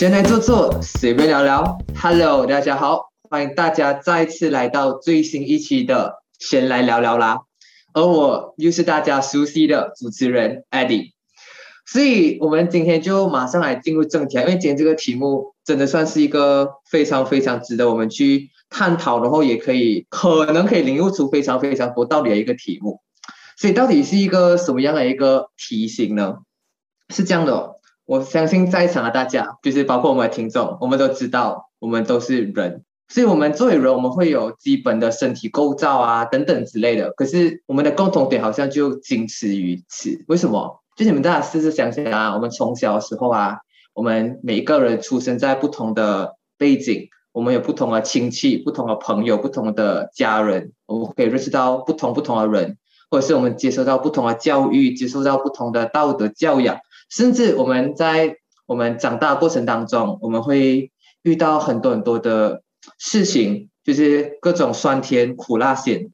先来坐坐，随便聊聊。Hello，大家好，欢迎大家再次来到最新一期的《先来聊聊》啦。而我又是大家熟悉的主持人 Eddie，所以我们今天就马上来进入正题，因为今天这个题目真的算是一个非常非常值得我们去探讨，然后也可以可能可以领悟出非常非常多道理的一个题目。所以到底是一个什么样的一个题型呢？是这样的，我相信在场的大家，就是包括我们的听众，我们都知道，我们都是人。所以，我们作为人，我们会有基本的身体构造啊，等等之类的。可是，我们的共同点好像就仅此于此。为什么？就你们大家试试想想啊，我们从小的时候啊，我们每一个人出生在不同的背景，我们有不同的亲戚、不同的朋友、不同的家人，我们可以认识到不同不同的人，或者是我们接受到不同的教育，接受到不同的道德教养，甚至我们在我们长大过程当中，我们会遇到很多很多的。事情就是各种酸甜苦辣咸，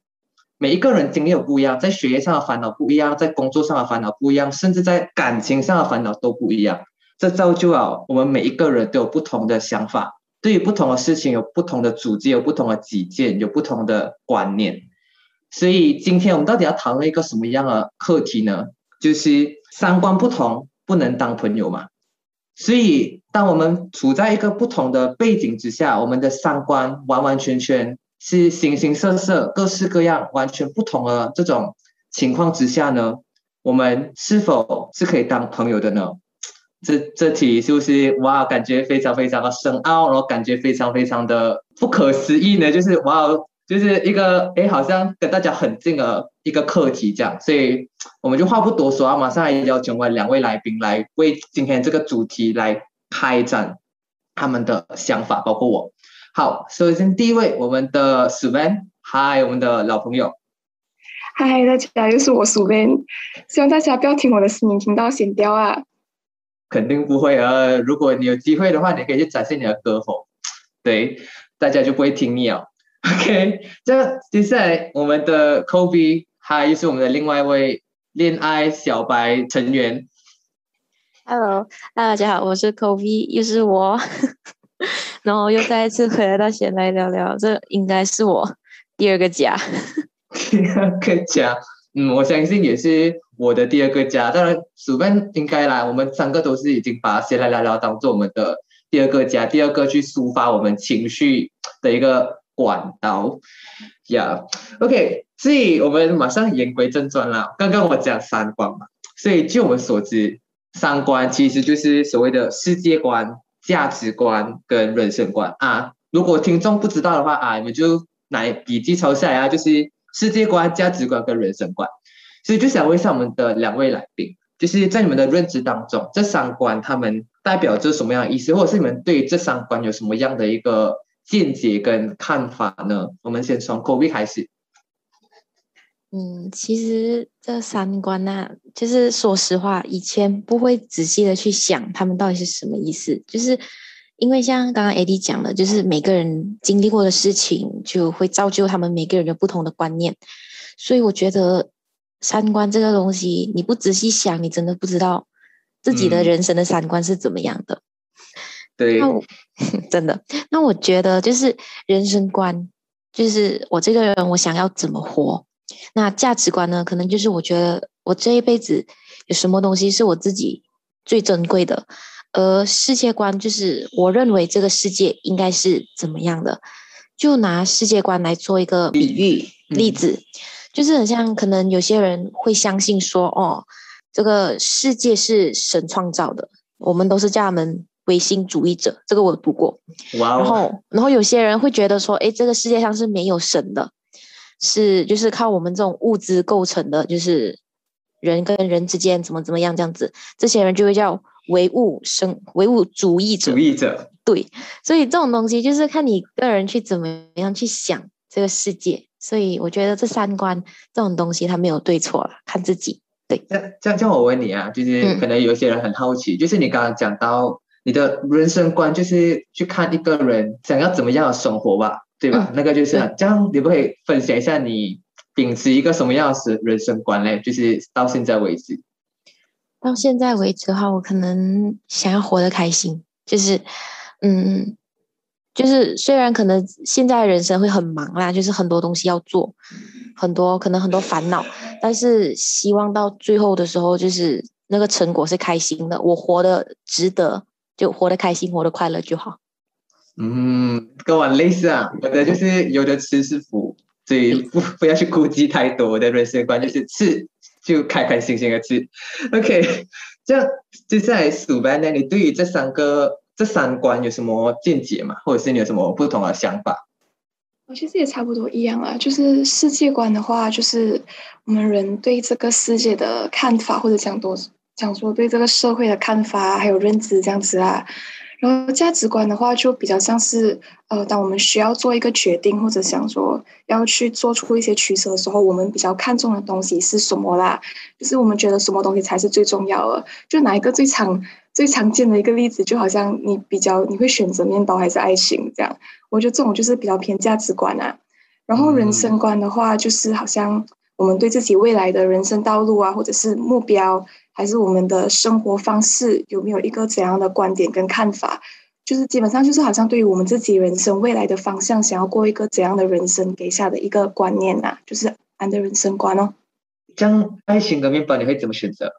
每一个人经历有不一样，在学业上的烦恼不一样，在工作上的烦恼不一样，甚至在感情上的烦恼都不一样。这造就了我们每一个人都有不同的想法，对于不同的事情有不同的主见，有不同的己见，有不同的观念。所以今天我们到底要讨论一个什么样的课题呢？就是三观不同不能当朋友嘛？所以，当我们处在一个不同的背景之下，我们的三观完完全全是形形色色、各式各样、完全不同的这种情况之下呢，我们是否是可以当朋友的呢？这这题是不是哇？感觉非常非常的深奥，然后感觉非常非常的不可思议呢？就是哇！就是一个哎，好像跟大家很近的一个课题这样，所以我们就话不多说啊，马上来邀请我们两位来宾来为今天这个主题来开展他们的想法，包括我。好，首先第一位，我们的 Suvan，嗨，我们的老朋友。嗨，大家又是我 Suvan，希望大家不要听我的声音听到剪掉啊。肯定不会啊，如果你有机会的话，你可以去展现你的歌喉，对，大家就不会听你了。OK，这接下来我们的 Kobe，他又是我们的另外一位恋爱小白成员。Hello，大家好，我是 Kobe，又是我，然后又再一次回来到闲来聊聊，这应该是我第二个家。第二个家，嗯，我相信也是我的第二个家。当然，主办应该啦，我们三个都是已经把闲来聊聊当做我们的第二个家，第二个去抒发我们情绪的一个。管道呀，OK，所以我们马上言归正传啦。刚刚我讲三观嘛，所以据我们所知，三观其实就是所谓的世界观、价值观跟人生观啊。如果听众不知道的话啊，你们就拿笔记抄下来啊，就是世界观、价值观跟人生观。所以就想问一下我们的两位来宾，就是在你们的认知当中，这三观他们代表着什么样的意思，或者是你们对这三观有什么样的一个？见解跟看法呢？我们先从 Kobe 开始。嗯，其实这三观呢，就是说实话，以前不会仔细的去想他们到底是什么意思。就是因为像刚刚 AD 讲的，就是每个人经历过的事情，就会造就他们每个人的不同的观念。所以我觉得三观这个东西，你不仔细想，你真的不知道自己的人生的三观是怎么样的。对，真的，那我觉得就是人生观，就是我这个人我想要怎么活。那价值观呢，可能就是我觉得我这一辈子有什么东西是我自己最珍贵的。而世界观就是我认为这个世界应该是怎么样的。就拿世界观来做一个比喻例子，就是很像可能有些人会相信说，哦，这个世界是神创造的，我们都是叫他们。唯心主义者，这个我读过。然后，然后有些人会觉得说，哎，这个世界上是没有神的，是就是靠我们这种物质构成的，就是人跟人之间怎么怎么样这样子。这些人就会叫唯物生唯物主义者。主义者，对。所以这种东西就是看你个人去怎么样去想这个世界。所以我觉得这三观这种东西它没有对错了，看自己。对。这这样，这样我问你啊，就是可能有些人很好奇，就是你刚刚讲到。你的人生观就是去看一个人想要怎么样的生活吧，对吧？那个就是这样，你不可以分享一下你秉持一个什么样的人生观嘞？就是到现在为止，到现在为止的话，我可能想要活得开心，就是嗯，就是虽然可能现在人生会很忙啦，就是很多东西要做，很多可能很多烦恼，但是希望到最后的时候，就是那个成果是开心的，我活得值得，就活得开心，活得快乐就好。嗯，跟我类似啊，我的就是有的吃是福，所以不不要去顾忌太多。我的人生观就是吃就开开心心的吃。OK，这样接下来数班呢，你对于这三个这三观有什么见解吗？或者是你有什么不同的想法？我其实也差不多一样啊，就是世界观的话，就是我们人对这个世界的看法，或者讲多讲说对这个社会的看法还有认知这样子啊。然后价值观的话，就比较像是，呃，当我们需要做一个决定，或者想说要去做出一些取舍的时候，我们比较看重的东西是什么啦？就是我们觉得什么东西才是最重要的？就哪一个最常最常见的一个例子，就好像你比较你会选择面包还是爱情这样？我觉得这种就是比较偏价值观啊。然后人生观的话，就是好像我们对自己未来的人生道路啊，或者是目标。还是我们的生活方式有没有一个怎样的观点跟看法？就是基本上就是好像对于我们自己人生未来的方向，想要过一个怎样的人生，给下的一个观念呐，就是俺的人生观哦。将爱情跟面包，你会怎么选择？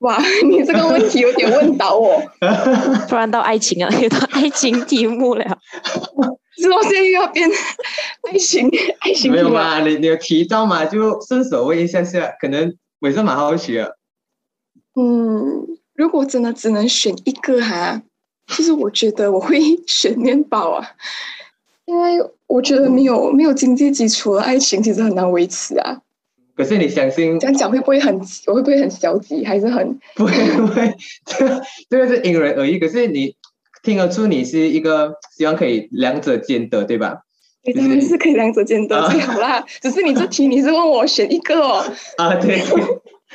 哇，你这个问题有点问倒我。突然到爱情啊，又到爱情题目了。是我现在又要变爱情，爱情没有嘛？你你有提到嘛？就顺手问一下下，可能我是蛮好奇的。嗯，如果真的只能选一个哈，其实我觉得我会选面包啊，因为我觉得没有没有经济基础的爱情其实很难维持啊。可是你相信这样讲会不会很我会不会很消极，还是很不 会不会？这个这个是因人而异。可是你听得出你是一个希望可以两者兼得，对吧？你，当然是可以两者兼得最好啦。只是你这题你是问我选一个哦。啊，对。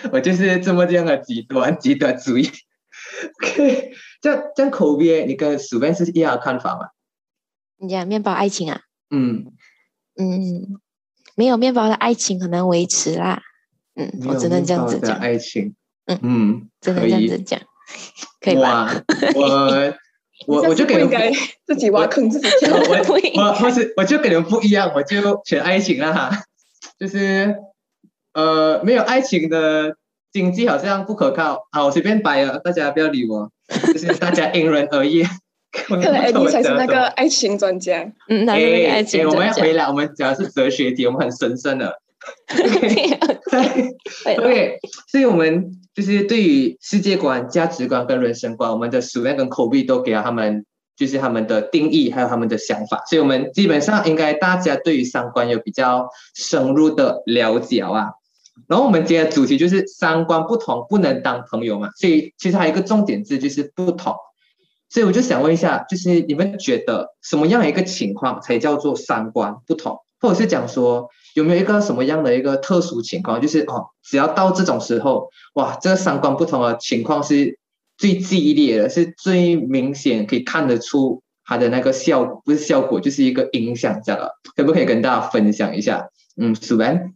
我就是这么这样的极端极端主义。OK，这样这样口边，你跟薯片是一样的看法吗？你讲面包爱情啊？嗯嗯，没有面包的爱情很难维持啦。嗯，我只能这样子讲。爱情，嗯嗯，只能这样子讲，可以吧？我我 我就给你们自己挖坑自己跳。我我我是，我就跟你们不一样，我就选爱情了哈，就是。呃，没有爱情的经济好像不可靠。好，我随便摆了，大家不要理我，就是大家因人而异。看来你才是那个爱情专家。嗯，那个爱情我们要回来，我们讲的是哲学题，我们很神圣的。OK，所以我们就是对于世界观、价值观跟人生观，我们的数量跟口碑都给了他们。就是他们的定义，还有他们的想法，所以我们基本上应该大家对于三观有比较深入的了解啊。然后我们今天的主题就是三观不同不能当朋友嘛，所以其实还有一个重点字就是不同。所以我就想问一下，就是你们觉得什么样一个情况才叫做三观不同，或者是讲说有没有一个什么样的一个特殊情况，就是哦，只要到这种时候，哇，这个三观不同的情况是。最激烈的是最明显可以看得出它的那个效不是效果，就是一个影响，这样可不可以跟大家分享一下？嗯，苏文。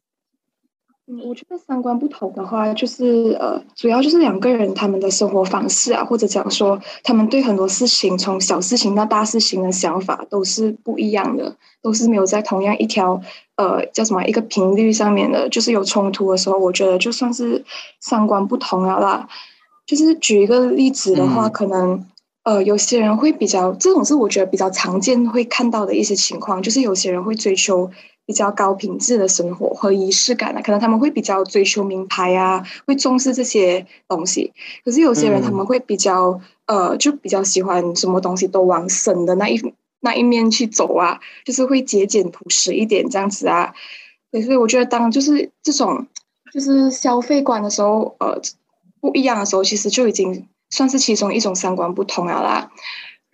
嗯，我觉得三观不同的话，就是呃，主要就是两个人他们的生活方式啊，或者讲说他们对很多事情，从小事情到大事情的想法都是不一样的，都是没有在同样一条呃叫什么一个频率上面的，就是有冲突的时候，我觉得就算是三观不同了啦。就是举一个例子的话，可能呃，有些人会比较，这种是我觉得比较常见会看到的一些情况，就是有些人会追求比较高品质的生活和仪式感啊，可能他们会比较追求名牌啊，会重视这些东西。可是有些人他们会比较呃，就比较喜欢什么东西都往省的那一那一面去走啊，就是会节俭朴实一点这样子啊。所以我觉得当就是这种就是消费观的时候，呃。不一样的时候，其实就已经算是其中一种三观不同了啦。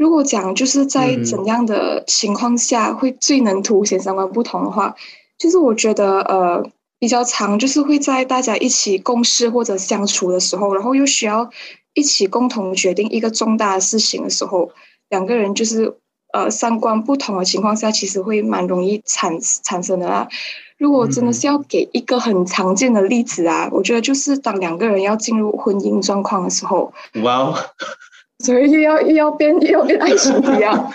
如果讲就是在怎样的情况下会最能凸显三观不同的话，就是我觉得呃比较长，就是会在大家一起共事或者相处的时候，然后又需要一起共同决定一个重大的事情的时候，两个人就是呃三观不同的情况下，其实会蛮容易产产生的啦。如果真的是要给一个很常见的例子啊，我觉得就是当两个人要进入婚姻状况的时候，哇，所以又要又要变又要变爱情一样。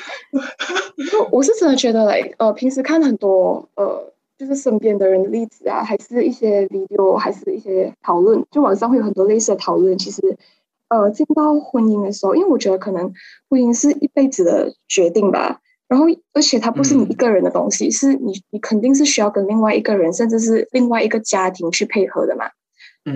我是真的觉得，嘞呃，平时看很多呃，就是身边的人的例子啊，还是一些 video，还是一些讨论，就网上会有很多类似的讨论。其实，呃，进到婚姻的时候，因为我觉得可能婚姻是一辈子的决定吧。然后，而且它不是你一个人的东西，是你你肯定是需要跟另外一个人，甚至是另外一个家庭去配合的嘛。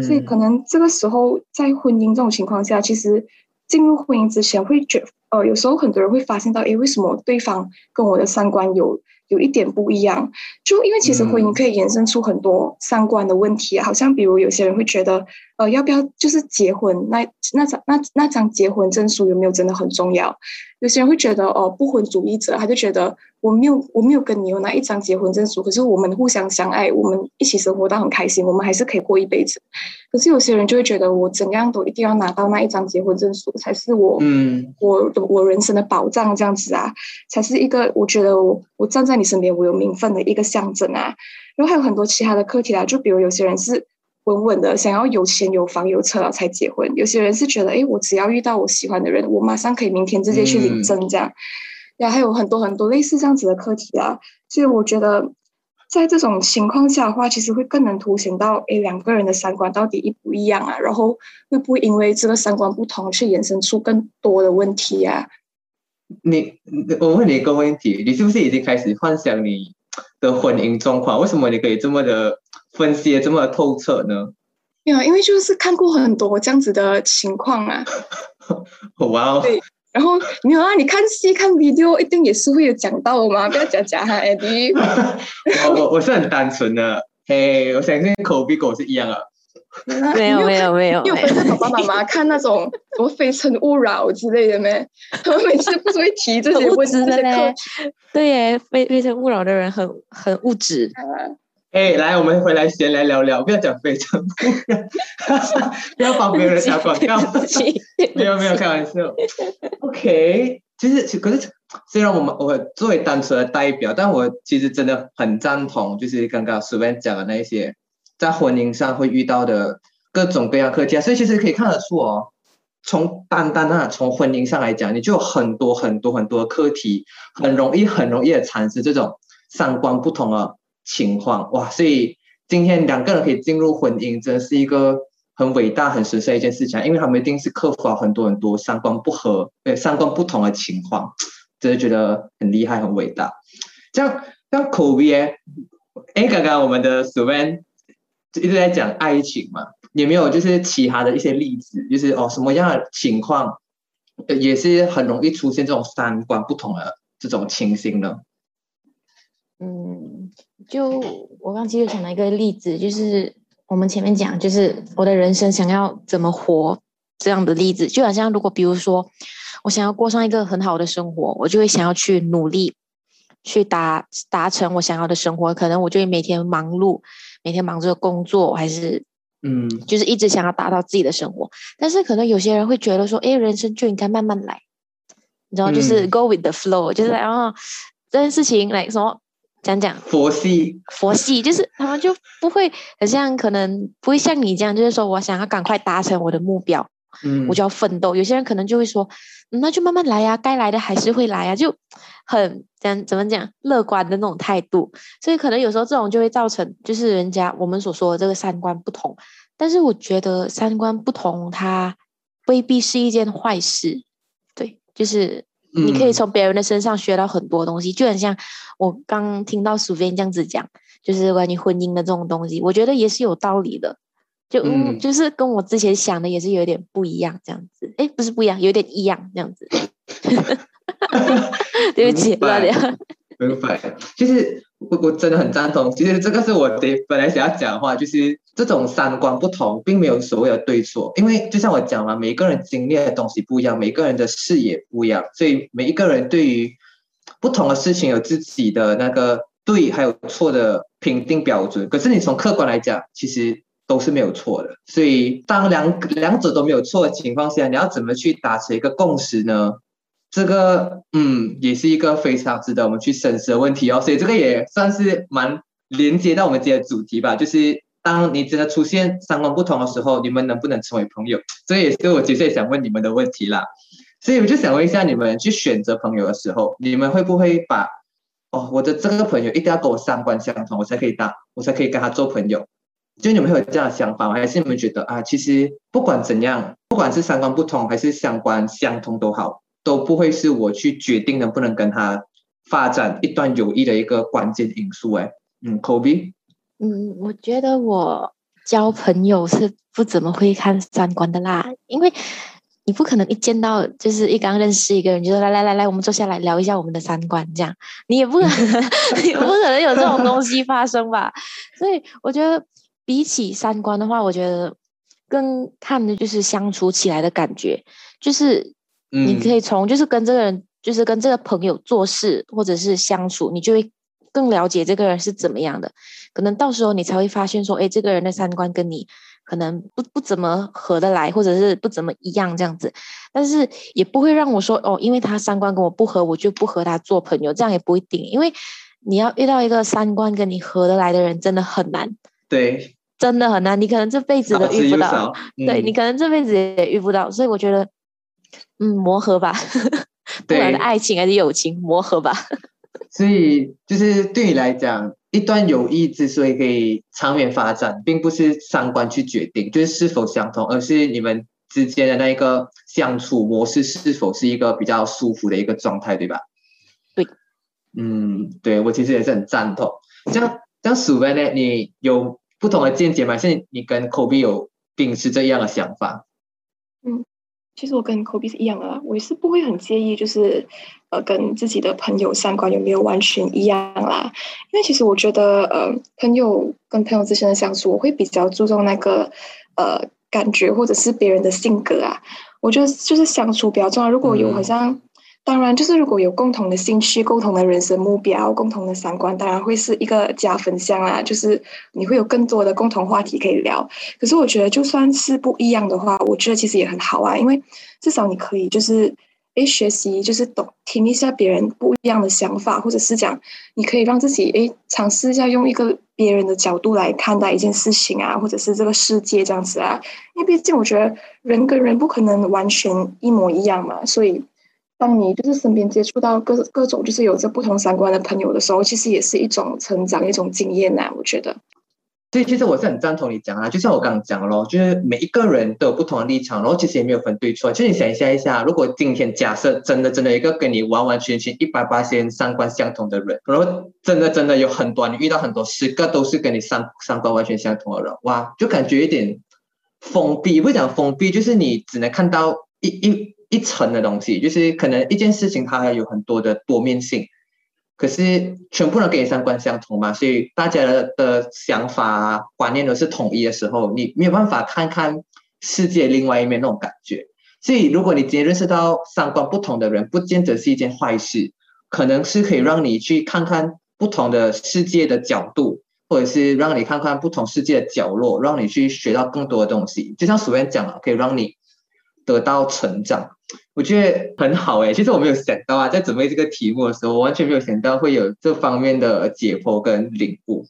所以可能这个时候在婚姻这种情况下，其实进入婚姻之前会觉呃，有时候很多人会发现到，诶，为什么对方跟我的三观有有一点不一样？就因为其实婚姻可以延伸出很多三观的问题啊，好像比如有些人会觉得，呃，要不要就是结婚？那那张那那张结婚证书有没有真的很重要？有些人会觉得，哦，不婚主义者他就觉得。我没有，我没有跟你有那一张结婚证书，可是我们互相相爱，我们一起生活到很开心，我们还是可以过一辈子。可是有些人就会觉得，我怎样都一定要拿到那一张结婚证书，才是我，嗯，我我人生的保障，这样子啊，才是一个我觉得我我站在你身边，我有名分的一个象征啊。然后还有很多其他的课题啊，就比如有些人是稳稳的，想要有钱有房有车了才结婚；有些人是觉得，哎，我只要遇到我喜欢的人，我马上可以明天直接去领证这样。呀，还有很多很多类似这样子的课题啊，所以我觉得，在这种情况下的话，其实会更能凸显到，哎，两个人的三观到底一不一样啊？然后会不会因为这个三观不同，去衍生出更多的问题啊？你，我问你一个问题，你是不是已经开始幻想你的婚姻状况？为什么你可以这么的分析这么透彻呢？没有，因为就是看过很多这样子的情况啊。哇哦！然后没有啊，你看戏看 video 一定也是会有讲到的嘛，不要假假哈，Eddie。我我我是很单纯的，嘿，我相信口比狗是一样的。没有没有没有，有跟着爸爸妈妈 看那种什么《非诚勿扰》之类的没？他们每次不是会提这些物质的嘞？对耶，《非非诚勿扰》的人很很物质。哎，来，我们回来闲来聊聊，不要讲非诚勿扰，不要帮别人打广告。没有没有，开玩笑。OK，其实可是虽然我们我作为单纯的代表，但我其实真的很赞同，就是刚刚随便讲的那些在婚姻上会遇到的各种各样课题。所以其实可以看得出哦，从单单那从婚姻上来讲，你就有很多很多很多课题，很容易很容易的产生这种三观不同的。情况哇，所以今天两个人可以进入婚姻，真的是一个很伟大、很神圣的一件事情，因为他们一定是克服了很多很多三观不合、对三观不同的情况，真的觉得很厉害、很伟大。这样像口别，哎，刚刚我们的 Sven 一直在讲爱情嘛，有没有就是其他的一些例子，就是哦什么样的情况，也是很容易出现这种三观不同的这种情形呢？嗯，就我刚其实想到一个例子，就是我们前面讲，就是我的人生想要怎么活这样的例子，就好像如果比如说我想要过上一个很好的生活，我就会想要去努力去达达成我想要的生活，可能我就会每天忙碌，每天忙着工作，还是嗯，就是一直想要达到自己的生活。但是可能有些人会觉得说，哎，人生就应该慢慢来，你知道，就是 go with the flow，就是然后这件事情来什么。讲讲佛系，佛系就是他们就不会很像，可能不会像你这样，就是说我想要赶快达成我的目标，嗯，我就要奋斗。有些人可能就会说，那就慢慢来呀，该来的还是会来呀，就很讲怎么讲乐观的那种态度。所以可能有时候这种就会造成，就是人家我们所说的这个三观不同。但是我觉得三观不同，它未必是一件坏事。对，就是。你可以从别人的身上学到很多东西，就很像我刚听到苏菲这样子讲，就是关于婚姻的这种东西，我觉得也是有道理的。就嗯，就是跟我之前想的也是有点不一样，这样子。哎，不是不一样，有点一样这样子。对不起，乱讲。明白，其实我我真的很赞同。其实这个是我的本来想要讲的话，就是这种三观不同，并没有所谓的对错。因为就像我讲了，每一个人经历的东西不一样，每个人的视野不一样，所以每一个人对于不同的事情有自己的那个对还有错的评定标准。可是你从客观来讲，其实都是没有错的。所以当两两者都没有错的情况下，你要怎么去达成一个共识呢？这个嗯，也是一个非常值得我们去深思的问题哦。所以这个也算是蛮连接到我们今天的主题吧。就是当你真的出现三观不同的时候，你们能不能成为朋友？这也是我其实也想问你们的问题啦。所以我就想问一下，你们去选择朋友的时候，你们会不会把哦，我的这个朋友一定要跟我三观相同，我才可以当，我才可以跟他做朋友？就你们会有这样的想法吗？还是你们觉得啊，其实不管怎样，不管是三观不同还是三观相同都好，都不会是我去决定能不能跟他发展一段友谊的一个关键因素？哎，嗯，Kobe，嗯，我觉得我交朋友是不怎么会看三观的啦，因为你不可能一见到就是一刚认识一个人就说来来来来，我们坐下来聊一下我们的三观，这样你也不可能，也不可能有这种东西发生吧？所以我觉得。比起三观的话，我觉得更看的就是相处起来的感觉，就是你可以从就是跟这个人，就是跟这个朋友做事或者是相处，你就会更了解这个人是怎么样的。可能到时候你才会发现说，哎，这个人的三观跟你可能不不怎么合得来，或者是不怎么一样这样子。但是也不会让我说哦，因为他三观跟我不合，我就不和他做朋友，这样也不一定。因为你要遇到一个三观跟你合得来的人，真的很难。对。真的很难，你可能这辈子都遇不到。对你可能这辈子也遇不到，所以我觉得，嗯，磨合吧，不管是爱情还是友情，磨合吧。所以就是对你来讲，一段友谊之所以可以长远发展，并不是三观去决定，就是是否相同，而是你们之间的那一个相处模式是否是一个比较舒服的一个状态，对吧？对，嗯，对我其实也是很赞同。像像鼠辈呢，你有？不同的见解嘛，现在你跟 Kobe 有秉持这样的想法。嗯，其实我跟 Kobe 是一样的啦，我也是不会很介意，就是呃，跟自己的朋友三观有没有完全一样啦。因为其实我觉得，呃，朋友跟朋友之间的相处，我会比较注重那个呃感觉或者是别人的性格啊。我觉得就是相处比较重要。如果有好像。当然，就是如果有共同的兴趣、共同的人生目标、共同的三观，当然会是一个加分项啦。就是你会有更多的共同话题可以聊。可是我觉得，就算是不一样的话，我觉得其实也很好啊，因为至少你可以就是诶学习，就是懂听一下别人不一样的想法，或者是讲你可以让自己诶尝试一下用一个别人的角度来看待一件事情啊，或者是这个世界这样子啊。因为毕竟我觉得人跟人不可能完全一模一样嘛，所以。当你就是身边接触到各各种就是有着不同三观的朋友的时候，其实也是一种成长，一种经验呐。我觉得，所以其实我是很赞同你讲啊，就像我刚刚讲咯，就是每一个人都有不同的立场，然后其实也没有分对错。其实你想一下一下，如果今天假设真的真的一个跟你完完全全一百八千三观相同的人，然后真的真的有很多你遇到很多十个都是跟你三三观完全相同的人，哇，就感觉有点封闭，不讲封闭，就是你只能看到一一。一层的东西，就是可能一件事情它还有很多的多面性，可是全部人跟你三观相同嘛，所以大家的的想法观念都是统一的时候，你没有办法看看世界另外一面那种感觉。所以如果你直接认识到三观不同的人，不见得是一件坏事，可能是可以让你去看看不同的世界的角度，或者是让你看看不同世界的角落，让你去学到更多的东西。就像苏燕讲了，可以让你得到成长。我觉得很好哎，其实我没有想到啊，在准备这个题目的时候，我完全没有想到会有这方面的解剖跟领悟。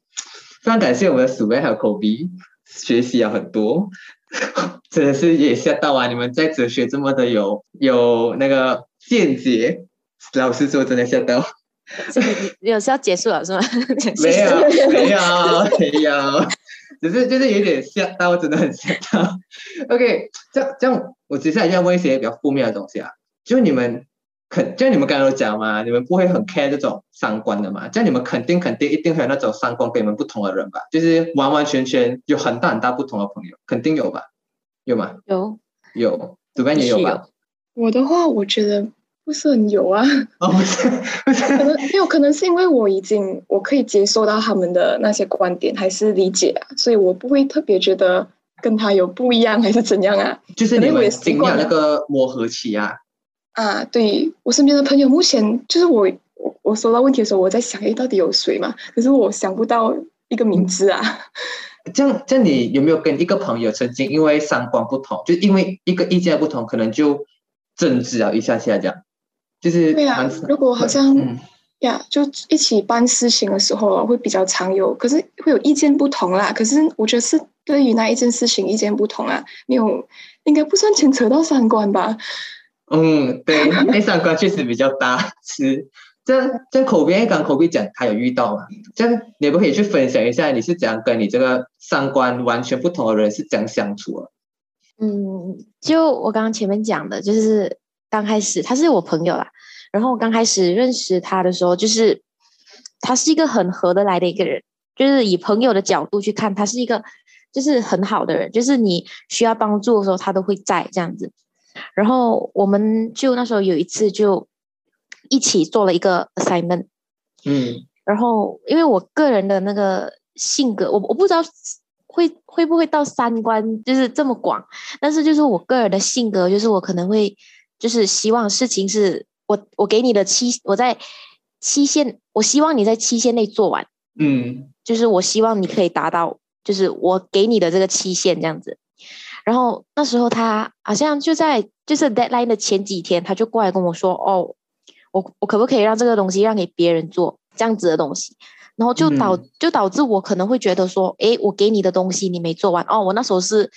非常感谢我们的鼠妹还有口鼻，学习了很多，真的是也吓到啊！你们在哲学这么的有有那个见解，老师说真的吓到。有是要结束了是吗？没有没有 没有，只是就是有点吓到，真的很吓到。OK，这样这样。我接下来要问一些比较负面的东西啊，就你们肯，就你们刚刚有讲嘛，你们不会很 care 这种三观的嘛？这样你们肯定肯定一定会有那种三观跟你们不同的人吧？就是完完全全有很大很大不同的朋友，肯定有吧？有吗？有有，主编也有吧？我的话，我觉得不是很有啊。哦，不是，不是，可能没有可能是因为我已经我可以接受到他们的那些观点，还是理解啊，所以我不会特别觉得。跟他有不一样还是怎样啊？就是你们经过那个磨合期啊。啊，对我身边的朋友，目前就是我我我收到问题的时候，我在想，哎，到底有谁嘛？可是我想不到一个名字啊。这样，这样你有没有跟一个朋友曾经因为三观不同，就因为一个意见不同，可能就争执啊一下下这样？就是对啊，如果好像呀，就一起办事情的时候会比较常有，可是会有意见不同啦。可是我觉得是。对于那一件事情意见不同啊，没有应该不算牵扯到三观吧？嗯，对，那三观确实比较大，是。这样，这样口边刚口边讲，他有遇到嘛？这样你不可以去分享一下，你是怎样跟你这个三观完全不同的人是怎样相处啊？嗯，就我刚刚前面讲的，就是刚开始他是我朋友啦，然后我刚开始认识他的时候，就是他是一个很合得来的一个人，就是以朋友的角度去看，他是一个就是很好的人，就是你需要帮助的时候，他都会在这样子。然后我们就那时候有一次就一起做了一个 assignment，嗯，然后因为我个人的那个性格，我我不知道会会不会到三观就是这么广，但是就是我个人的性格，就是我可能会就是希望事情是我我给你的期我在期限，我希望你在期限内做完，嗯，就是我希望你可以达到，就是我给你的这个期限这样子。然后那时候他好像就在就是 deadline 的前几天，他就过来跟我说：“哦，我我可不可以让这个东西让给别人做这样子的东西？”然后就导就导致我可能会觉得说：“诶，我给你的东西你没做完哦。”我那时候是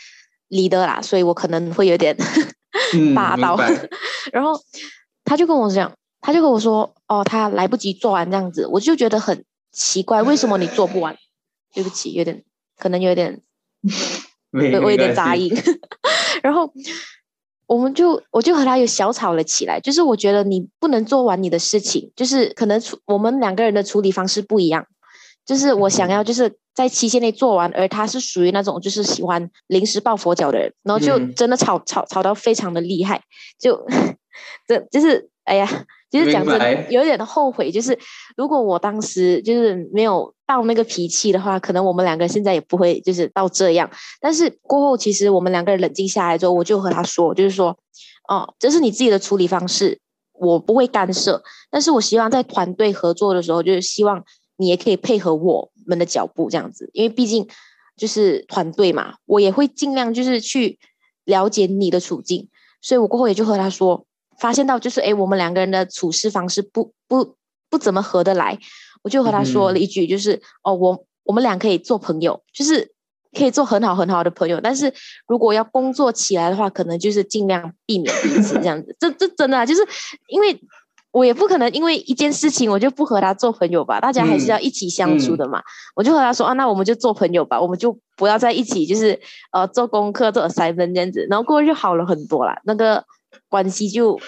leader 啦，所以我可能会有点霸 道。然后他就跟我讲，他就跟我说：“哦，他来不及做完这样子。”我就觉得很奇怪，为什么你做不完？对不起，有点可能有点。我有点杂音，然后我们就我就和他有小吵了起来，就是我觉得你不能做完你的事情，就是可能处我们两个人的处理方式不一样，就是我想要就是在期限内做完，而他是属于那种就是喜欢临时抱佛脚的人，然后就真的吵吵吵到非常的厉害，就 这就是哎呀。就是讲真，有点后悔。就是如果我当时就是没有到那个脾气的话，可能我们两个现在也不会就是到这样。但是过后，其实我们两个人冷静下来之后，我就和他说，就是说，哦，这是你自己的处理方式，我不会干涉。但是我希望在团队合作的时候，就是希望你也可以配合我们的脚步这样子，因为毕竟就是团队嘛，我也会尽量就是去了解你的处境。所以我过后也就和他说。发现到就是哎，我们两个人的处事方式不不不怎么合得来，我就和他说了一句，就是哦，我我们俩可以做朋友，就是可以做很好很好的朋友，但是如果要工作起来的话，可能就是尽量避免彼此这样子。这这真的啊就是因为我也不可能因为一件事情我就不和他做朋友吧，大家还是要一起相处的嘛。我就和他说啊，那我们就做朋友吧，我们就不要在一起，就是呃做功课做 assignment 这样子，然后过后就好了很多啦。那个。关系就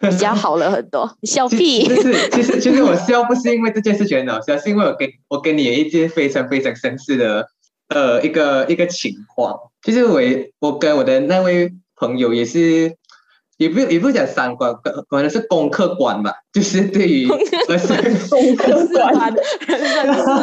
比较好了很多。笑屁！其实其实其实我笑不是因为这件事情好笑，是因为我跟我跟你有一件非常非常相似的呃一个一个情况。就是我我跟我的那位朋友也是，也不也不讲三观，可能是功课观吧。就是对于 assignment，四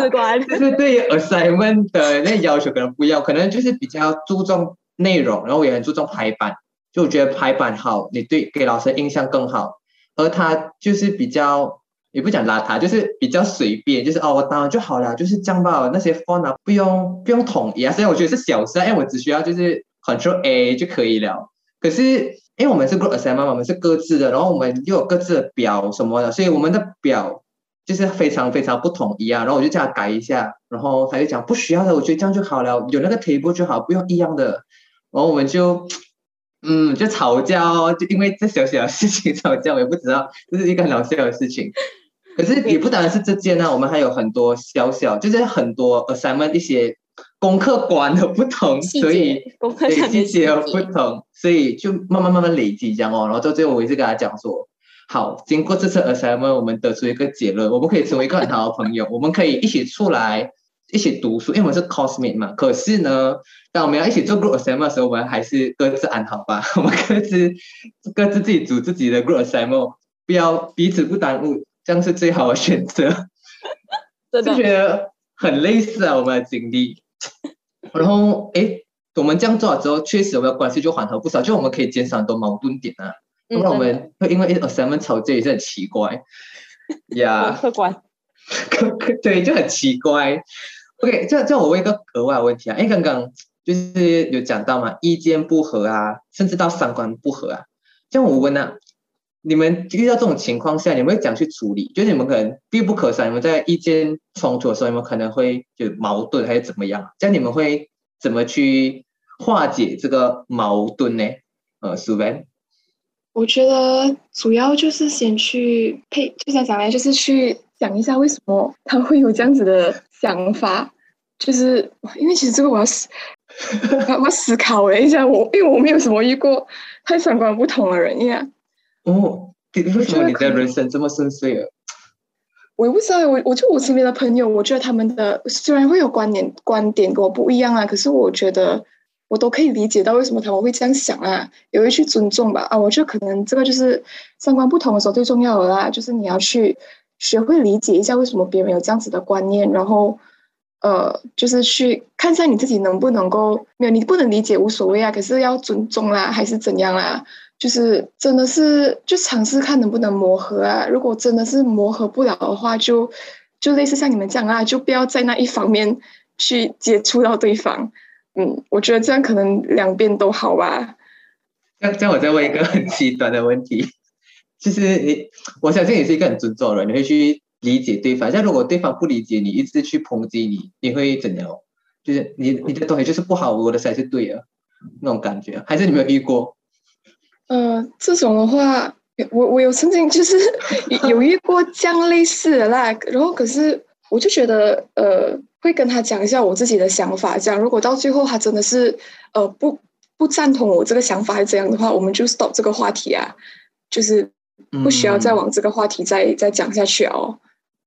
观，就是对于 assignment 的那要求可能不一样，可能就是比较注重内容，然后也很注重排版。就我觉得排版好，你对给老师印象更好。而他就是比较，也不讲邋遢，就是比较随便，就是哦，我当然就好了，就是这样吧。那些 font 啊，不用不用统一啊。虽然我觉得是小事，因为我只需要就是 Control A 就可以了。可是因为我们是 group assignment，我们是各自的，然后我们又有各自的表什么的，所以我们的表就是非常非常不统一啊。然后我就叫他改一下，然后他就讲不需要的，我觉得这样就好了，有那个 table 就好，不用一样的。然后我们就。嗯，就吵架哦，就因为这小小的事情吵架，我也不知道，这是一个很搞笑的事情。可是也不单是这件呢，我们还有很多小小，就是很多 assignment 一些功课管的不同，所以细节的不同，所以就慢慢慢慢累积这样哦。然后到最后，我一直跟他讲说，好，经过这次 assignment，我们得出一个结论，我们可以成为一个很好的朋友，我们可以一起出来。一起读书，因为我们是 cosmate 嘛。可是呢，当我们要一起做 group assignment 的时候，我们还是各自安好吧。我们各自各自自己组自己的 group assignment，不要彼此不耽误，这样是最好的选择。就觉得很类似啊，我们的经历。然后，哎，我们这样做了之后，确实我们的关系就缓和不少，就我们可以减少很多矛盾点啊。不然我们会因为 assignment 吵架也是很奇怪。呀，客观。对，就很奇怪。OK，这这我问一个额外问题啊，因为刚刚就是有讲到嘛，意见不合啊，甚至到三观不合啊。像我问啊，你们遇到这种情况下，你们会怎样去处理？就是你们可能必不可少，你们在意见冲突的时候，你们可能会有矛盾还是怎么样？这样你们会怎么去化解这个矛盾呢？呃，苏文。我觉得主要就是先去配，就像讲来，就是去讲一下为什么他会有这样子的想法，就是因为其实这个我要思，我要思考了一下，我因为我没有什么遇过太三观不同的人呀。哦，为什么你的人生这么顺遂啊？我也不知道，我我就我身边的朋友，我觉得他们的虽然会有观点观点跟我不一样啊，可是我觉得我都可以理解到为什么他们会这样想啊，也会去尊重吧啊，我觉得可能这个就是三观不同的时候最重要的啦，就是你要去学会理解一下为什么别人有这样子的观念，然后呃，就是去看一下你自己能不能够没有你不能理解无所谓啊，可是要尊重啦，还是怎样啦？就是真的是就尝试看能不能磨合啊！如果真的是磨合不了的话，就就类似像你们这样啊，就不要在那一方面去接触到对方。嗯，我觉得这样可能两边都好吧。那这样我再问一个很极端的问题，就是你，我相信你是一个很尊重的人，你会去理解对方。像如果对方不理解你，一直去抨击你，你会怎样？就是你你的东西就是不好，我的才是对的那种感觉，还是你没有遇过？呃，这种的话，我我有曾经就是 有遇过这样类似的啦，然后可是我就觉得，呃，会跟他讲一下我自己的想法，这样。如果到最后他真的是呃不不赞同我这个想法还是怎样的话，我们就 stop 这个话题啊，就是不需要再往这个话题再再讲下去哦。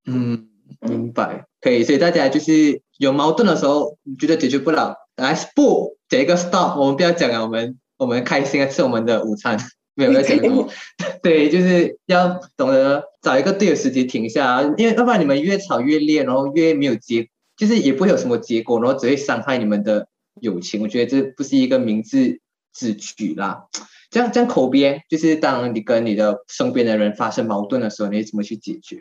嗯，明白，可以，所以大家就是有矛盾的时候，觉得解决不了，来不，这一个 stop，我们不要讲了，我们。我们开心的，吃我们的午餐，没有在讲什么。对，就是要懂得找一个对的时机停下，因为要不然你们越吵越烈，然后越没有结，就是也不会有什么结果，然后只会伤害你们的友情。我觉得这不是一个明智之举啦。这样这样口边，就是当你跟你的身边的人发生矛盾的时候，你怎么去解决？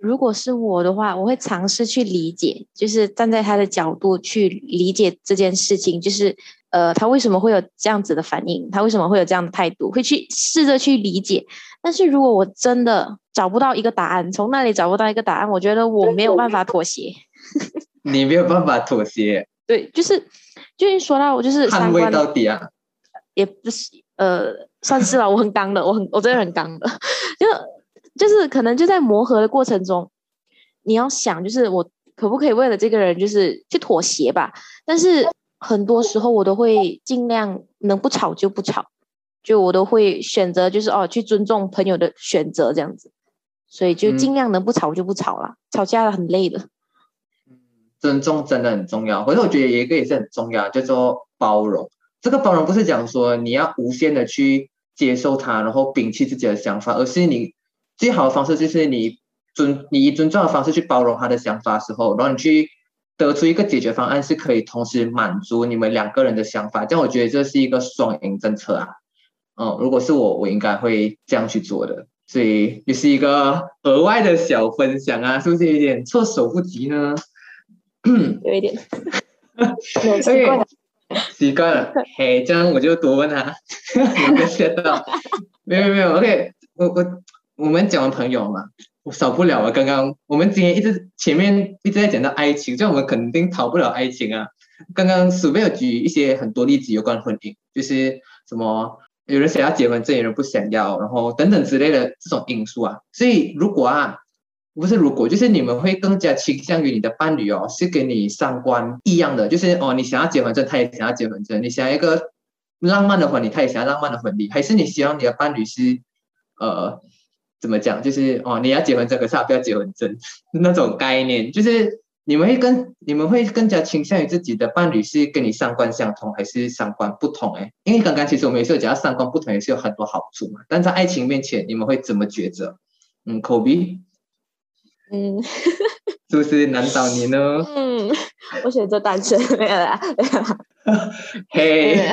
如果是我的话，我会尝试去理解，就是站在他的角度去理解这件事情，就是。呃，他为什么会有这样子的反应？他为什么会有这样的态度？会去试着去理解。但是如果我真的找不到一个答案，从那里找不到一个答案，我觉得我没有办法妥协。你没有办法妥协？对，就是就是说到我就是捍卫到底啊，也不是呃，算是了。我很刚的，我很我真的很刚的，就就是可能就在磨合的过程中，你要想，就是我可不可以为了这个人，就是去妥协吧？但是。很多时候我都会尽量能不吵就不吵，就我都会选择就是哦去尊重朋友的选择这样子，所以就尽量能不吵就不吵了，吵架了很累的。尊重真的很重要，可是我觉得有一个也是很重要，叫做包容。这个包容不是讲说你要无限的去接受他，然后摒弃自己的想法，而是你最好的方式就是你尊你以尊重的方式去包容他的想法时候，然后你去。得出一个解决方案是可以同时满足你们两个人的想法，这样我觉得这是一个双赢政策啊。嗯，如果是我，我应该会这样去做的。所以也是一个额外的小分享啊，是不是有点措手不及呢？有一点，习惯了，习惯了。嘿，这样我就多问他，有没有学到？没有没有，OK，我我我们讲完朋友嘛。我少不了啊！刚刚我们今天一直前面一直在讲到爱情，这样我们肯定逃不了爱情啊。刚刚鼠妹有举一些很多例子有关婚姻，就是什么有人想要结婚，这有人不想要，然后等等之类的这种因素啊。所以如果啊，不是如果，就是你们会更加倾向于你的伴侣哦，是跟你三观一样的，就是哦，你想要结婚证，他也想要结婚证，你想要一个浪漫的婚礼，他也想要浪漫的婚礼，还是你希望你的伴侣是呃？怎么讲？就是哦，你要结婚证，可是他不要结婚证那种概念。就是你们会跟你们会更加倾向于自己的伴侣是跟你三观相同，还是三观不同？哎，因为刚刚其实我们也是有讲到三观不同也是有很多好处嘛。但在爱情面前，你们会怎么抉择？嗯，，Kobe，，嗯，是不是难倒你呢？嗯，我选择单身，没有啦，嘿，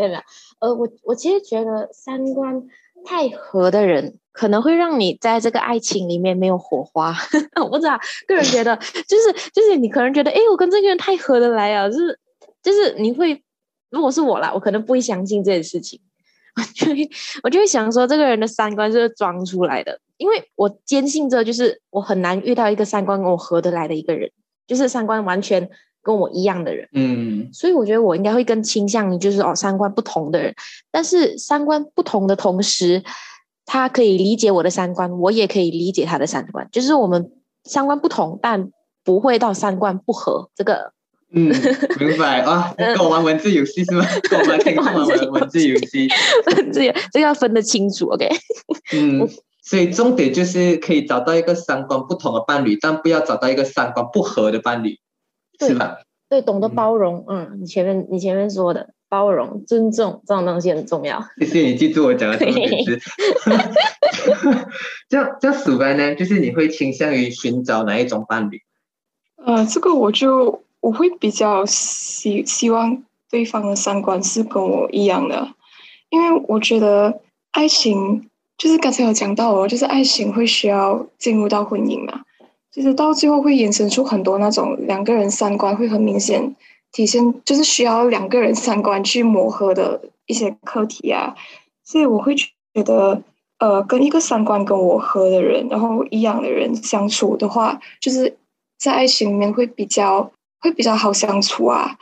没有，呃，我我其实觉得三观。太合的人可能会让你在这个爱情里面没有火花。我不知道，个人觉得就是就是你可能觉得，哎，我跟这个人太合得来啊，就是就是你会，如果是我啦，我可能不会相信这件事情，我就会我就会想说，这个人的三观是装出来的，因为我坚信着，就是我很难遇到一个三观跟我合得来的一个人，就是三观完全跟我一样的人。嗯所以我觉得我应该会更倾向于就是哦三观不同的人，但是三观不同的同时，他可以理解我的三观，我也可以理解他的三观，就是我们三观不同，但不会到三观不合。这个嗯，明白啊，跟我玩文字游戏是吗？跟我玩听众玩文文字游戏，这个这个要分得清楚，OK？嗯，所以重点就是可以找到一个三观不同的伴侣，但不要找到一个三观不合的伴侣，是吧？对，懂得嗯包容，嗯，你前面你前面说的包容、尊重这种东西很重要。谢谢你记住我讲的重点是，这样这样数班呢，就是你会倾向于寻找哪一种伴侣？呃，这个我就我会比较希希望对方的三观是跟我一样的，因为我觉得爱情就是刚才有讲到哦，就是爱情会需要进入到婚姻嘛，就是到最后会衍生出很多那种两个人三观会很明显体现，就是需要两个人三观去磨合的一些课题啊，所以我会觉得。呃，跟一个三观跟我合的人，然后一样的人相处的话，就是在爱情里面会比较会比较好相处啊，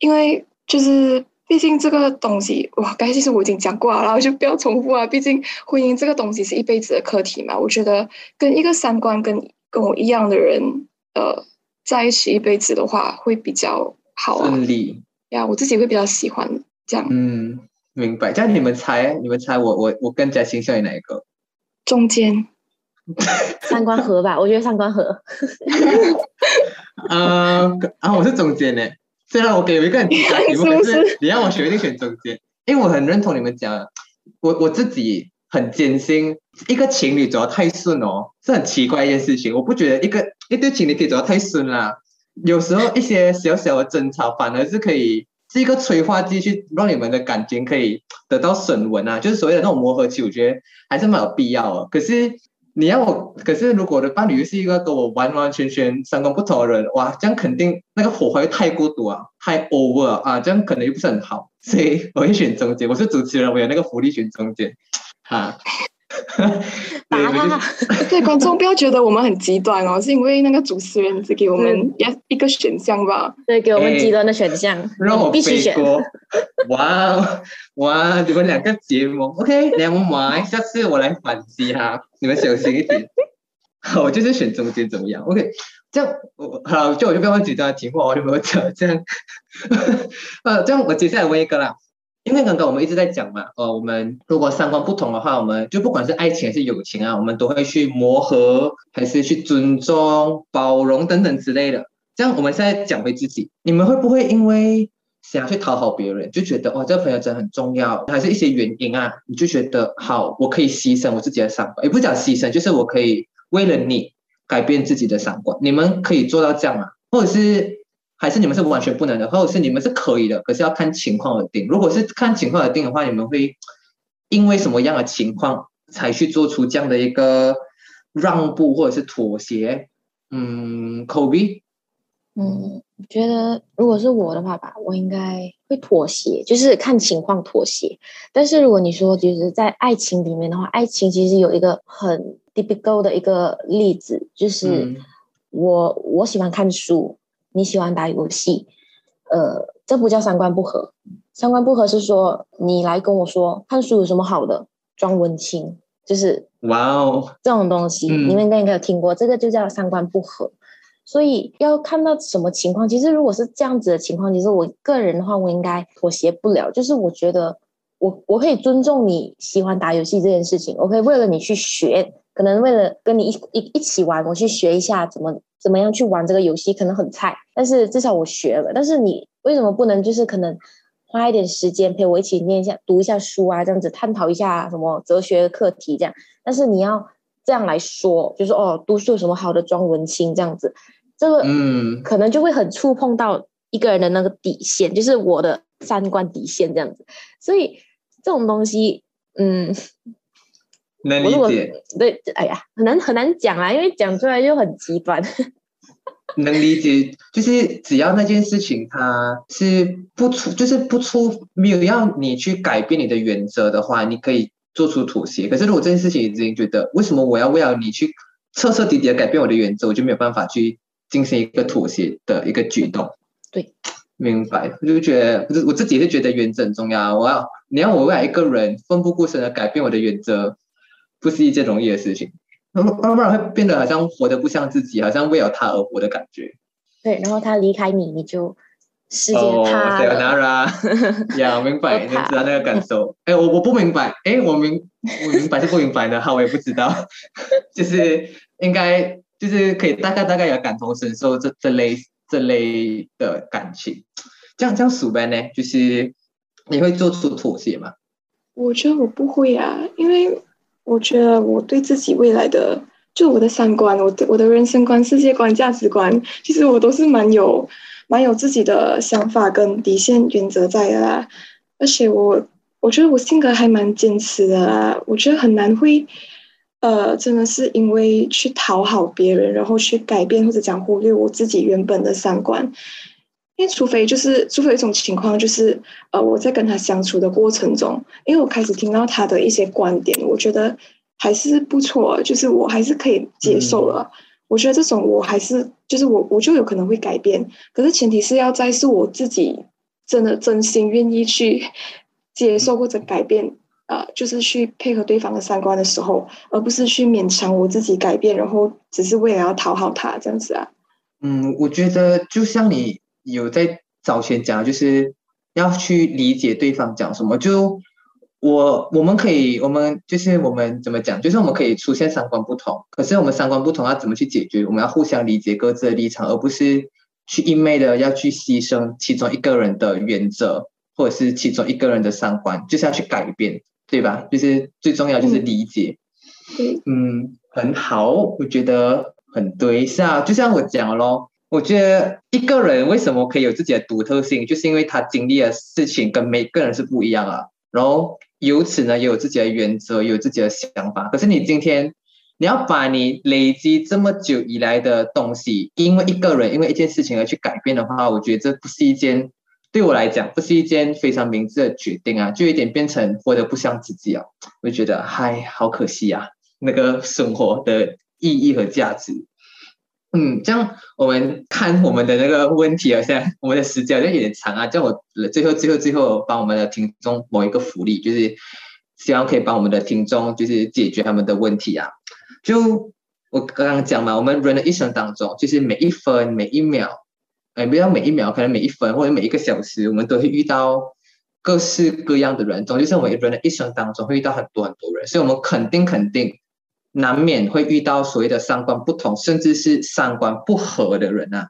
因为就是毕竟这个东西哇，刚才其实我已经讲过了，然后就不要重复啊。毕竟婚姻这个东西是一辈子的课题嘛，我觉得跟一个三观跟跟我一样的人，呃，在一起一辈子的话会比较好啊。顺利，呀，我自己会比较喜欢这样嗯，明白。这样你们猜，你们猜我我我更加倾向于哪一个？中间。三观合吧，我觉得三观合。啊啊！我是中间呢，虽然我给了一个很极端题目，是不可是你让我选一定选中间，因为我很认同你们讲，我我自己很艰辛，一个情侣走得太顺哦，是很奇怪一件事情。我不觉得一个一对情侣可以走得太顺啦，有时候一些小小的争吵反而是可以是一个催化剂，去让你们的感情可以得到升温啊，就是所谓的那种磨合期，我觉得还是蛮有必要的。可是。你要我，可是如果我的伴侣是一个跟我完完全全三观不同的人，哇，这样肯定那个火花会太过度啊，太 over 啊，这样可能又不是很好，所以我会选中间。我是主持人，我有那个福利选中间，啊，打他，对观众不要觉得我们很极端哦，是因为那个主持人只给我们一一个选项吧。对，给我们哎极端的选项，让我必须选。哇哦哇，你们两个节目，OK，两埋，下次我来反击哈，你们小心一点。好，我就是选中间怎么样？OK，这样我好，就我就不要问极端的题目，我就没有讲这样。呃，这样我接下来问一个啦，因为刚刚我们一直在讲嘛，呃，我们如果三观不同的话，我们就不管是爱情还是友情啊，我们都会去磨合，还是去尊重、包容等等之类的。这样我们现在讲回自己，你们会不会因为想要去讨好别人，就觉得哇，这个朋友真很重要，还是一些原因啊，你就觉得好，我可以牺牲我自己的三观，也不讲牺牲，就是我可以为了你改变自己的三观。你们可以做到这样吗？或者是还是你们是完全不能的，或者是你们是可以的，可是要看情况而定。如果是看情况而定的话，你们会因为什么样的情况才去做出这样的一个让步或者是妥协？嗯，Kobe，嗯，我觉得如果是我的话吧，我应该会妥协，就是看情况妥协。但是如果你说就是在爱情里面的话，爱情其实有一个很 typical 的一个例子，就是嗯我、我喜欢看书，你喜欢打游戏，呃，这不叫三观不合。三观不合是说你来跟我说看书有什么好的，装文青，就是哇哦，这种东西，嗯你们应该应该有听过，这个就叫三观不合。所以要看到什么情况，其实如果是这样子的情况，其实我个人的话，我应该妥协不了。就是我觉得我我可以尊重你喜欢打游戏这件事情，我可以为了你去学，可能为了跟你一一一起玩，我去学一下怎么怎么样去玩这个游戏，可能很菜，但是至少我学了。但是你为什么不能就是可能花一点时间陪我一起念一下、读一下书啊，这样子探讨一下什么哲学课题这样？但是你要这样来说，就是哦，读书有什么好的装文青这样子，这个嗯可能就会很触碰到一个人的那个底线，就是我的三观底线这样子。所以这种东西，嗯，能理解，对，哎呀，很难很难讲啊，因为讲出来就很极端。能理解，就是只要那件事情它是不出，就是不出没有要你去改变你的原则的话，你可以做出妥协。可是如果这件事情已经觉得，为什么我要为了你去彻彻底底的改变我的原则，我就没有办法去进行一个妥协的一个举动。对，明白。我就觉得，不是我自己是觉得原则很重要。我要你要我为了一个人奋不顾身的改变我的原则，不是一件容易的事情。要不然会变得好像活得不像自己，好像为了他而活的感觉。对，然后他离开你，你就世界哦，塌对了。，Nara，呀，明白，都你知怕道那个感受。哎，我我不明白，哎，我明我明白是不明白的，好，我也不知道，就是应该就是可以大概大概有感同身受这这类这类的感情。这样这样数呗呢，就是你会做出妥协吗？我觉得我不会啊，因为我觉得我对自己未来的，就我的三观、我的我的人生观、世界观、价值观，其实我都是蛮有蛮有自己的想法跟底线原则在的啦。而且我我觉得我性格还蛮坚持的啦，我觉得很难会，呃，真的是因为去讨好别人，然后去改变或者讲忽略我自己原本的三观。因为除非就是，除非有一种情况就是，呃，我在跟他相处的过程中，因为我开始听到他的一些观点，我觉得还是不错，就是我还是可以接受了。我觉得这种我还是就是我我就有可能会改变，可是前提是要在是我自己真的真心愿意去接受或者改变，呃，就是去配合对方的三观的时候，而不是去勉强我自己改变，然后只是为了要讨好他这样子啊。嗯，我觉得就像你有在早前讲，就是要去理解对方讲什么。就我我们可以，我们就是我们怎么讲，就是我们可以出现三观不同，可是我们三观不同要怎么去解决？我们要互相理解各自的立场，而不是去一昧的要去牺牲其中一个人的原则，或者是其中一个人的三观，就是要去改变，对吧？就是最重要就是理解。对，嗯，很好，我觉得很对，是啊，就像我讲了咯，我觉得一个人为什么可以有自己的独特性，就是因为他经历的事情跟每个人是不一样啊，然后由此呢也有自己的原则，有自己的想法。可是你今天你要把你累积这么久以来的东西，因为一个人因为一件事情而去改变的话，我觉得这不是一件对我来讲不是一件非常明智的决定啊，就有点变成活得不像自己啊，我就觉得嗨，好可惜啊。那个生活的意义和价值。嗯，这样我们看我们的那个问题，好像我们的时间有点长啊。这样我最后最后最后帮我们的听众某一个福利，就是希望可以帮我们的听众就是解决他们的问题啊。就我刚刚讲嘛，我们人的一生当中，就是每一分每一秒，哎，不要每一秒，可能每一分或者每一个小时，我们都会遇到各式各样的人。总之，是我们人的一生当中会遇到很多很多人，所以我们肯定肯定。难免会遇到所谓的三观不同，甚至是三观不合的人啊。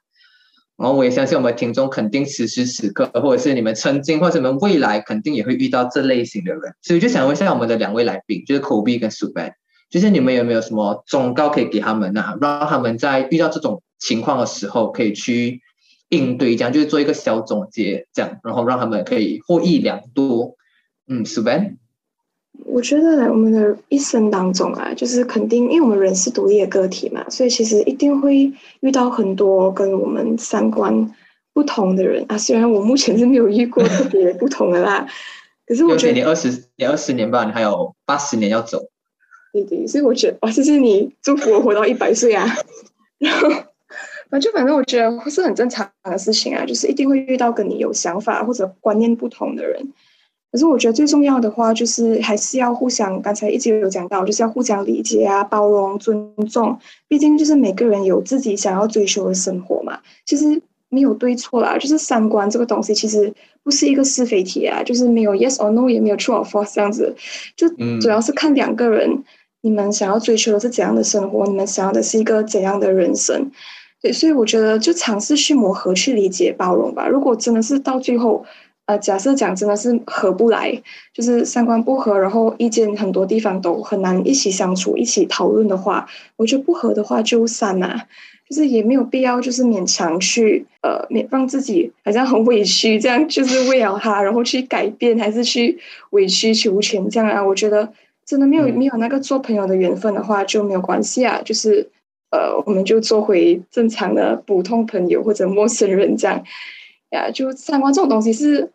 然后我也相信我们听众肯定此时此刻，或者是你们曾经或者你们未来肯定也会遇到这类型的人。所以就想问一下我们的两位来宾，就是 Kobe 跟 Suban，就是你们有没有什么忠告可以给他们啊，让他们在遇到这种情况的时候可以去应对，这样就是做一个小总结，这样然后让他们可以获益良多。嗯，Suban。我觉得在我们的一生当中啊，就是肯定，因为我们人是独立的个体嘛，所以其实一定会遇到很多跟我们三观不同的人啊。虽然我目前是没有遇过特别不同的啦，可是我觉得你二十你二十年吧，你还有八十年要走。对对，所以我觉得哇，谢谢你祝福我活到一百岁啊。然后，反正反正我觉得是很正常的事情啊，就是一定会遇到跟你有想法或者观念不同的人。可是我觉得最重要的话，就是还是要互相，刚才一直有讲到，就是要互相理解啊、包容、尊重。毕竟就是每个人有自己想要追求的生活嘛，其实没有对错啦。就是三观这个东西，其实不是一个是非题啊，就是没有 yes or no，也没有 true or false 这样子。就主要是看两个人，你们想要追求的是怎样的生活，你们想要的是一个怎样的人生。对，所以我觉得就尝试去磨合、去理解、包容吧。如果真的是到最后，呃，假设讲真的是合不来，就是三观不合，然后意见很多地方都很难一起相处、一起讨论的话，我觉得不合的话就散呐、啊，就是也没有必要就是勉强去呃勉让自己好像很委屈这样，就是为了他然后去改变，还是去委曲求全这样啊？我觉得真的没有没有那个做朋友的缘分的话就没有关系啊，就是呃我们就做回正常的普通朋友或者陌生人这样。呀，就三观这种东西是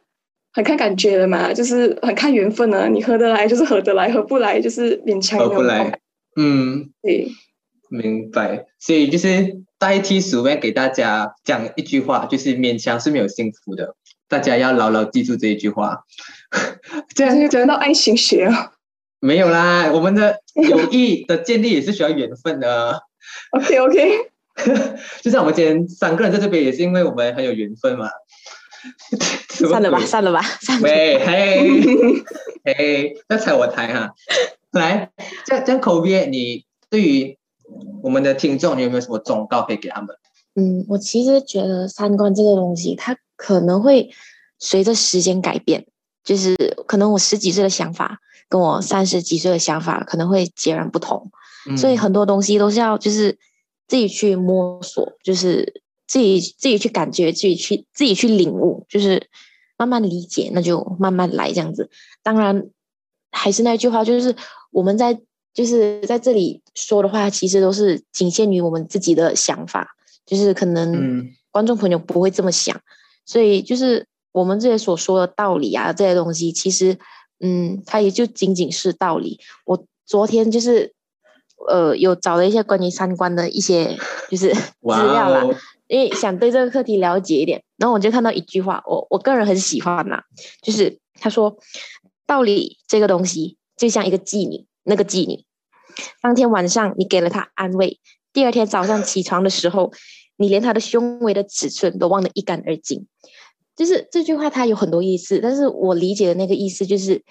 很看感觉的嘛，就是很看缘分的。你合得来就是合得来，合不来就是勉强合不来。嗯，对，明白。所以就是代替鼠妹给大家讲一句话，就是勉强是没有幸福的，大家要牢牢记住这一句话。这样讲到爱情学啊？没有啦，我们的 友谊的建立也是需要缘分的。OK OK，就像我们今天三个人在这边，也是因为我们很有缘分嘛。算了吧，算了吧，喂，嘿，嘿，要踩我台哈。来，这样这样口边，你对于我们的听众，你有没有什么忠告可以给他们？嗯，我其实觉得三观这个东西，它可能会随着时间改变，就是可能我十几岁的想法，跟我三十几岁的想法可能会截然不同，所以很多东西都是要就是自己去摸索，就是自己自己去感觉，自己去自己去领悟，就是慢慢理解，那就慢慢来这样子。当然，还是那句话，就是我们在。就是在这里说的话，其实都是仅限于我们自己的想法，就是可能观众朋友不会这么想，所以就是我们这些所说的道理啊，这些东西，其实嗯，它也就仅仅是道理。我昨天就是呃，有找了一些关于三观的一些就是 资料啦，因为想对这个课题了解一点，然后我就看到一句话，我我个人很喜欢呐，就是他说道理这个东西就像一个妓女。那个妓女，当天晚上你给了她安慰，第二天早上起床的时候，你连她的胸围的尺寸都忘得一干二净。就是这句话，它有很多意思，但是我理解的那个意思就是，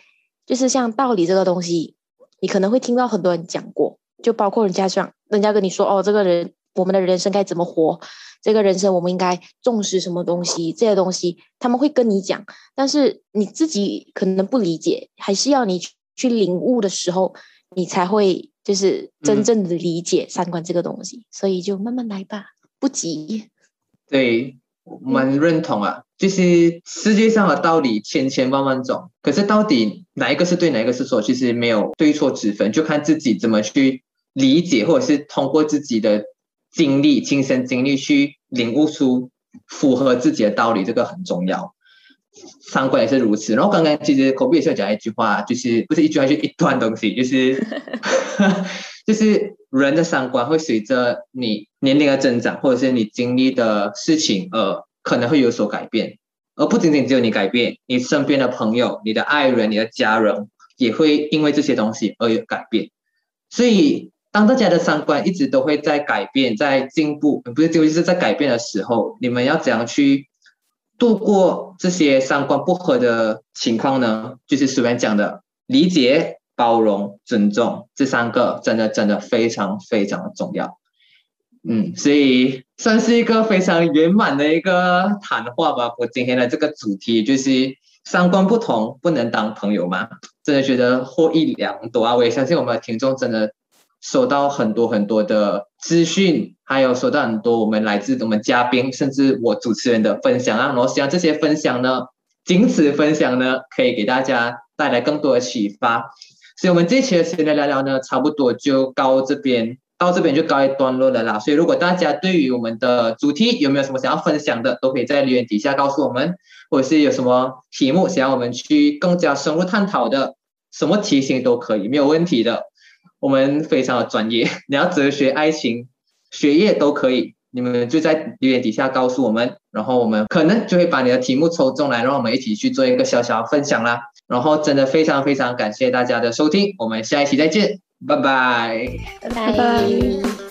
就是像道理这个东西，你可能会听到很多人讲过，就包括人家讲，人家跟你说哦，这个人我们的人生该怎么活，这个人生我们应该重视什么东西，这些东西他们会跟你讲，但是你自己可能不理解，还是要你。去领悟的时候，你才会就是真正的理解三观这个东西，所以就慢慢来吧，不急。对，我们认同啊，就是世界上的道理千千万万种，可是到底哪一个是对，哪一个是错，其实没有对错之分，就看自己怎么去理解，或者是通过自己的经历、亲身经历去领悟出符合自己的道理，这个很重要。三观也是如此。然后刚刚其实口碑也是讲一句话，就是不是一句话，就一段东西，就是 就是人的三观会随着你年龄的增长，或者是你经历的事情，呃，可能会有所改变。而不仅仅只有你改变，你身边的朋友、你的爱人、你的家人也会因为这些东西而有改变。所以，当大家的三观一直都会在改变、在进步，不是就是在改变的时候，你们要怎样去？度过这些三观不合的情况呢，就是书面讲的理解、包容、尊重这三个，真的真的非常非常的重要。嗯，所以算是一个非常圆满的一个谈话吧。我今天的这个主题就是三观不同不能当朋友吗？真的觉得获益良多啊！我也相信我们的听众真的。收到很多很多的资讯，还有收到很多我们来自我们嘉宾，甚至我主持人的分享啊。我希望这些分享呢，仅此分享呢，可以给大家带来更多的启发。所以，我们这期的闲聊聊聊呢，差不多就告这边，到这边就告一段落了啦。所以，如果大家对于我们的主题有没有什么想要分享的，都可以在留言底下告诉我们，或者是有什么题目想要我们去更加深入探讨的，什么题型都可以，没有问题的。我们非常的专业，你要哲学、爱情、学业都可以，你们就在留言底下告诉我们，然后我们可能就会把你的题目抽中来，让我们一起去做一个小小分享啦。然后真的非常非常感谢大家的收听，我们下一期再见，拜拜，拜拜。